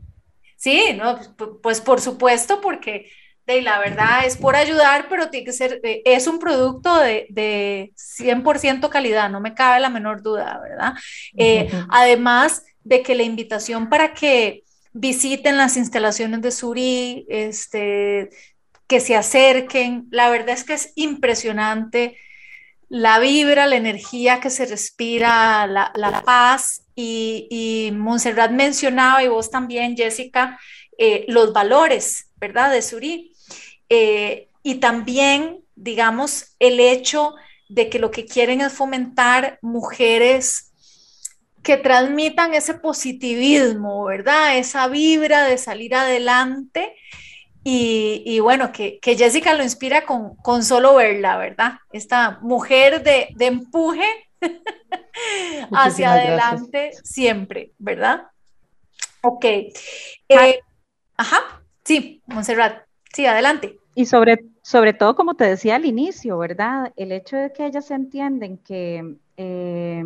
Sí, no, pues, pues por supuesto, porque de la verdad es por ayudar, pero tiene que ser, eh, es un producto de, de 100% calidad, no me cabe la menor duda, ¿verdad? Eh, además de que la invitación para que visiten las instalaciones de Suri, este, que se acerquen, la verdad es que es impresionante la vibra, la energía que se respira, la, la paz. Y, y Montserrat mencionaba, y vos también, Jessica, eh, los valores, ¿verdad? De Suri. Eh, y también, digamos, el hecho de que lo que quieren es fomentar mujeres que transmitan ese positivismo, ¿verdad? Esa vibra de salir adelante. Y, bueno, que, Jessica lo inspira con, con, solo verla, ¿verdad? Esta mujer de, empuje hacia adelante siempre, ¿verdad? Ok. Eh, ajá, sí, Montserrat. Sí, adelante. Y sobre, sobre todo, como te decía al inicio, ¿verdad? El hecho de que ellas entienden que eh,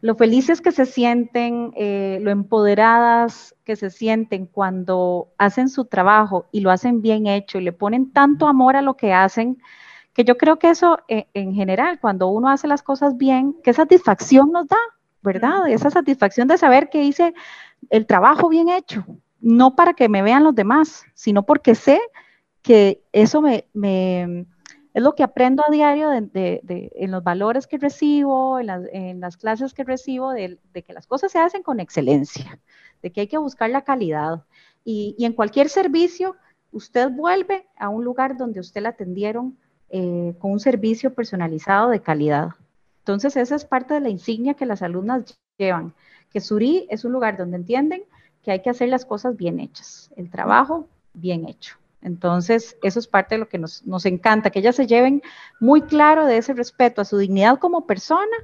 lo felices que se sienten, eh, lo empoderadas que se sienten cuando hacen su trabajo y lo hacen bien hecho y le ponen tanto amor a lo que hacen, que yo creo que eso eh, en general, cuando uno hace las cosas bien, qué satisfacción nos da, ¿verdad? Esa satisfacción de saber que hice el trabajo bien hecho, no para que me vean los demás, sino porque sé que eso me, es lo que aprendo a diario en los valores que recibo, en, las clases que recibo, de, que las cosas se hacen con excelencia, de que hay que buscar la calidad. Y, en cualquier servicio, usted vuelve a un lugar donde usted la atendieron eh, con un servicio personalizado de calidad. Entonces, esa es parte de la insignia que las alumnas llevan, que Suri es un lugar donde entienden que hay que hacer las cosas bien hechas, el trabajo bien hecho. Entonces, eso es parte de lo que nos, encanta, que ellas se lleven muy claro de ese respeto a su dignidad como persona,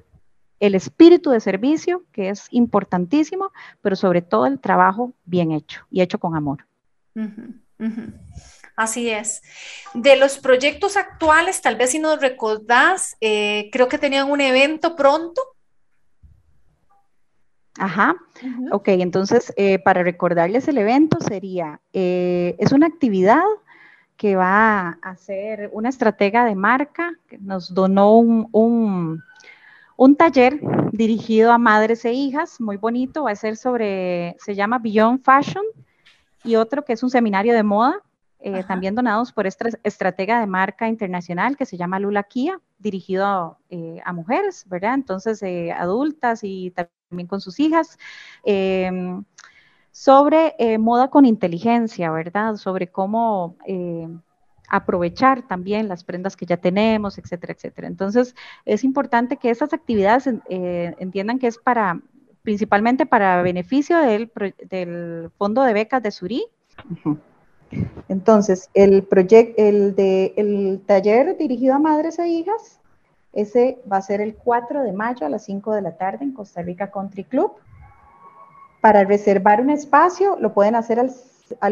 el espíritu de servicio, que es importantísimo, pero sobre todo el trabajo bien hecho y hecho con amor. Así es. De los proyectos actuales, tal vez si nos recordás, eh, creo que tenían un evento pronto Ajá, ok, entonces eh, para recordarles el evento sería, eh, es una actividad que va a hacer una estratega de marca, que nos donó un, un, taller dirigido a madres e hijas, muy bonito, va a ser sobre, se llama Beyond Fashion, y otro que es un seminario de moda, eh, también donados por esta estratega de marca internacional que se llama Lula Kia, dirigido a mujeres, ¿verdad? Entonces, adultas y también con sus hijas, em, sobre eh, moda con inteligencia, ¿verdad? Sobre cómo eh, aprovechar también las prendas que ya tenemos, etcétera, etcétera. Entonces, es importante que estas actividades eh, entiendan que es para, principalmente para beneficio del, del Fondo de Becas de Surí. Entonces, el, proyecto, el, de, el taller dirigido a madres e hijas ese va a ser el 4 de mayo a las 5 de la tarde en Costa Rica Country Club. Para reservar un espacio lo pueden hacer al,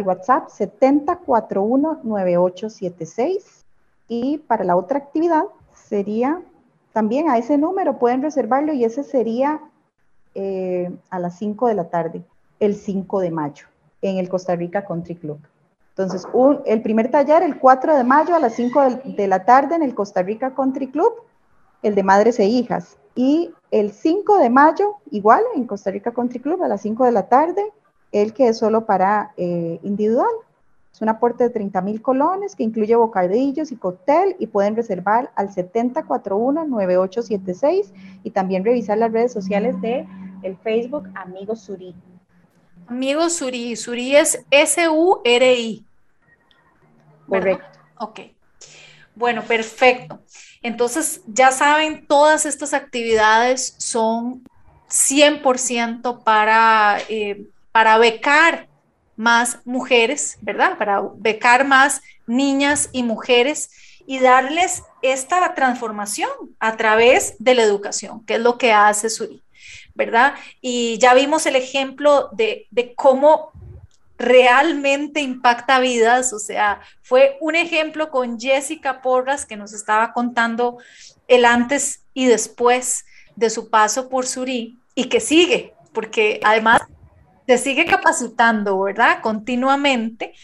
WhatsApp 70419876 y para la otra actividad sería también a ese número pueden reservarlo y ese sería eh, a las 5 de la tarde, el 5 de mayo, en el Costa Rica Country Club. Entonces, el primer taller el 4 de mayo a las 5 de la tarde en el Costa Rica Country Club el de madres e hijas. Y el 5 de mayo, igual, en Costa Rica Country Club, a las 5 de la tarde, el que es solo para eh, individual. Es un aporte de 30 mil colones que incluye bocadillos y cóctel y pueden reservar al 7041-9876 y también revisar las redes sociales de el Facebook Amigos Suri. Amigos Suri, Suri es S-U-R-I. Correcto. Ok. Bueno, perfecto. Entonces, ya saben, todas estas actividades son 100% para, eh, para becar más mujeres, ¿verdad? Para becar más niñas y mujeres y darles esta transformación a través de la educación, que es lo que hace Suri, ¿verdad? Y ya vimos el ejemplo de, de cómo realmente impacta vidas. O sea, fue un ejemplo con Jessica Porras que nos estaba contando el antes y después de su paso por Suri y que sigue, porque además se sigue capacitando, ¿verdad? Continuamente.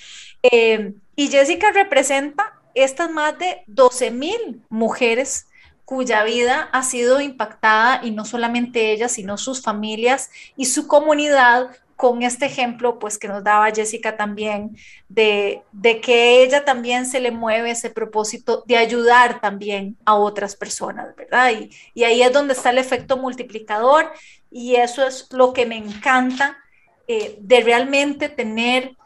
Eh, y Jessica representa estas más de 12 mil mujeres cuya vida ha sido impactada y no solamente ella, sino sus familias y su comunidad con este ejemplo, pues que nos daba Jessica también, de, de, que ella también se le mueve ese propósito de ayudar también a otras personas, ¿verdad? Y, y ahí es donde está el efecto multiplicador y eso es lo que me encanta eh, de realmente tener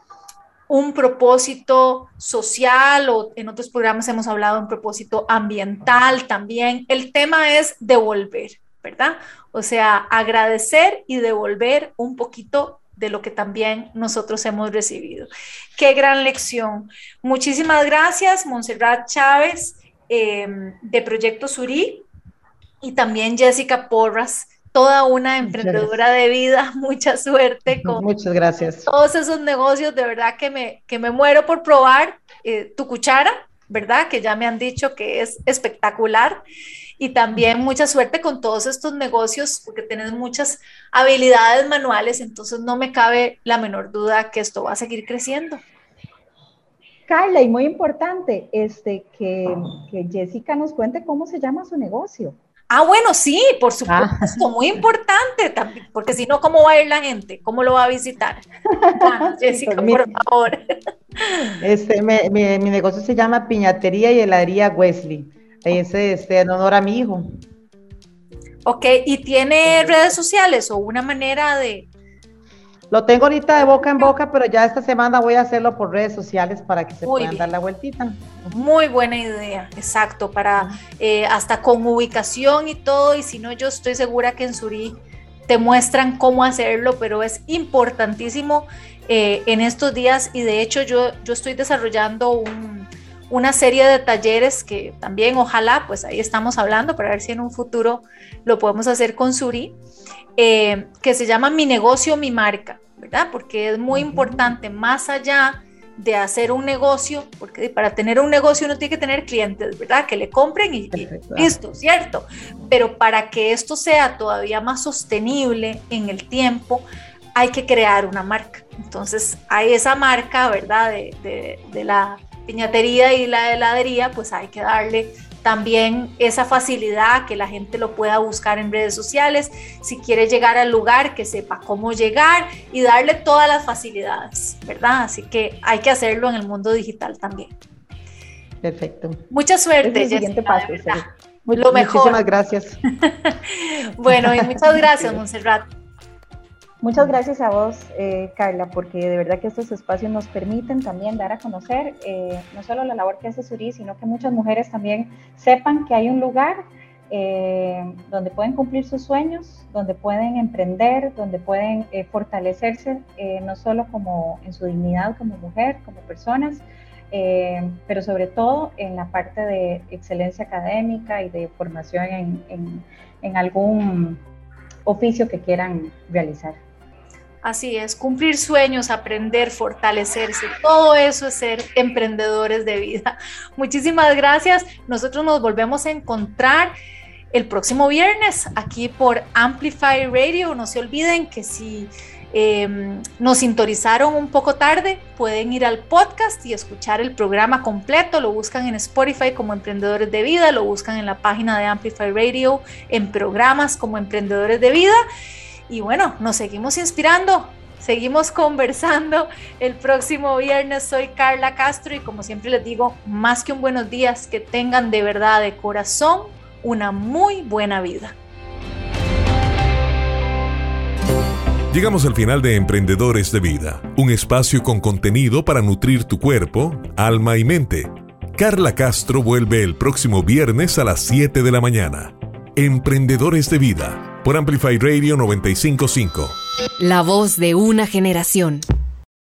un propósito social o en otros programas hemos hablado de un propósito ambiental también. El tema es devolver, ¿verdad? O sea, agradecer y devolver un poquito de lo que también nosotros hemos recibido. Qué gran lección. Muchísimas gracias, Montserrat Chávez, em, de Proyecto Surí, y también Jessica Porras, toda una emprendedora de vida. Mucha suerte con Muchas gracias. todos esos negocios. De verdad que me, que me muero por probar eh, tu cuchara, ¿verdad? Que ya me han dicho que es espectacular y también mucha suerte con todos estos negocios porque tienes muchas habilidades manuales, entonces no me cabe la menor duda que esto va a seguir creciendo. Carla, y muy importante, este, que, que Jessica nos cuente cómo se llama su negocio. Ah, bueno, sí, por supuesto, ah. muy importante también, porque si no, ¿cómo va a ir la gente? ¿Cómo lo va a visitar? Jessica, por favor. Este, mi, mi, negocio se llama Piñatería y Heladería Wesley. Ese este, en honor a mi hijo. Ok, ¿y tiene redes sociales o una manera de...? Lo tengo ahorita de boca en boca, pero ya esta semana voy a hacerlo por redes sociales para que se puedan dar la vueltita. Muy buena idea, exacto, para eh, hasta con ubicación y todo, y si no, yo estoy segura que en Suri te muestran cómo hacerlo, pero es importantísimo eh, en estos días y de hecho yo, yo estoy desarrollando un, una serie de talleres que también ojalá, pues ahí estamos hablando para ver si en un futuro lo podemos hacer con Suri, eh, que se llama Mi negocio, mi marca, ¿verdad? Porque es muy importante, más allá de hacer un negocio, porque para tener un negocio uno tiene que tener clientes, ¿verdad? Que le compren y, y listo, ¿cierto? Pero para que esto sea todavía más sostenible en el tiempo, hay que crear una marca. Entonces, a esa marca, ¿verdad? De, de, la piñatería y la heladería, pues hay que darle también esa facilidad que la gente lo pueda buscar en redes sociales, si quiere llegar al lugar, que sepa cómo llegar y darle todas las facilidades, ¿verdad? Así que hay que hacerlo en el mundo digital también. Perfecto. Mucha suerte. Es el siguiente paso. lo mejor. Muchísimas gracias. bueno, y muchas gracias, Montserrat. Muchas gracias a vos, eh, Carla, porque de verdad que estos espacios nos permiten también dar a conocer eh, no solo la labor que hace Suri, sino que muchas mujeres también sepan que hay un lugar eh, donde pueden cumplir sus sueños, donde pueden emprender, donde pueden fortalecerse, no solo como en su dignidad como mujer, como personas, pero sobre todo en la parte de excelencia académica y de formación en algún oficio que quieran realizar. Así es, cumplir sueños, aprender, fortalecerse, todo eso es ser emprendedores de vida. Muchísimas gracias. Nosotros nos volvemos a encontrar el próximo viernes aquí por Amplify Radio. No se olviden que si em, nos sintonizaron un poco tarde, pueden ir al podcast y escuchar el programa completo. Lo buscan en Spotify como Emprendedores de Vida, lo buscan en la página de Amplify Radio en programas como Emprendedores de Vida. Y bueno, nos seguimos inspirando, seguimos conversando. El próximo viernes soy Carla Castro y como siempre les digo, más que un buenos días, que tengan de verdad, de corazón, una muy buena vida. Llegamos al final de Emprendedores de Vida, un espacio con contenido para nutrir tu cuerpo, alma y mente. Carla Castro vuelve el próximo viernes a las 7 de la mañana. Emprendedores de Vida por Amplify Radio 955. La voz de una generación.